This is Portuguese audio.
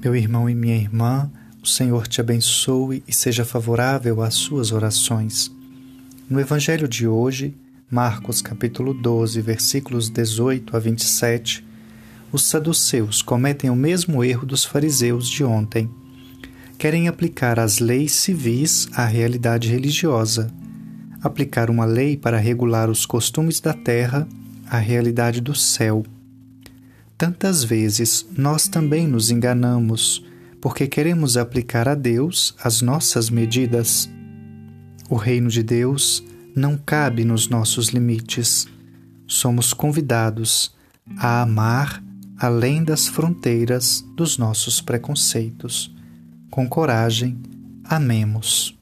Meu irmão e minha irmã, o Senhor te abençoe e seja favorável às suas orações. No Evangelho de hoje, Marcos capítulo 12, versículos 18 a 27, os saduceus cometem o mesmo erro dos fariseus de ontem. Querem aplicar as leis civis à realidade religiosa, aplicar uma lei para regular os costumes da terra à realidade do céu. Tantas vezes nós também nos enganamos porque queremos aplicar a Deus as nossas medidas. O reino de Deus não cabe nos nossos limites. Somos convidados a amar além das fronteiras dos nossos preconceitos. Com coragem, amemos.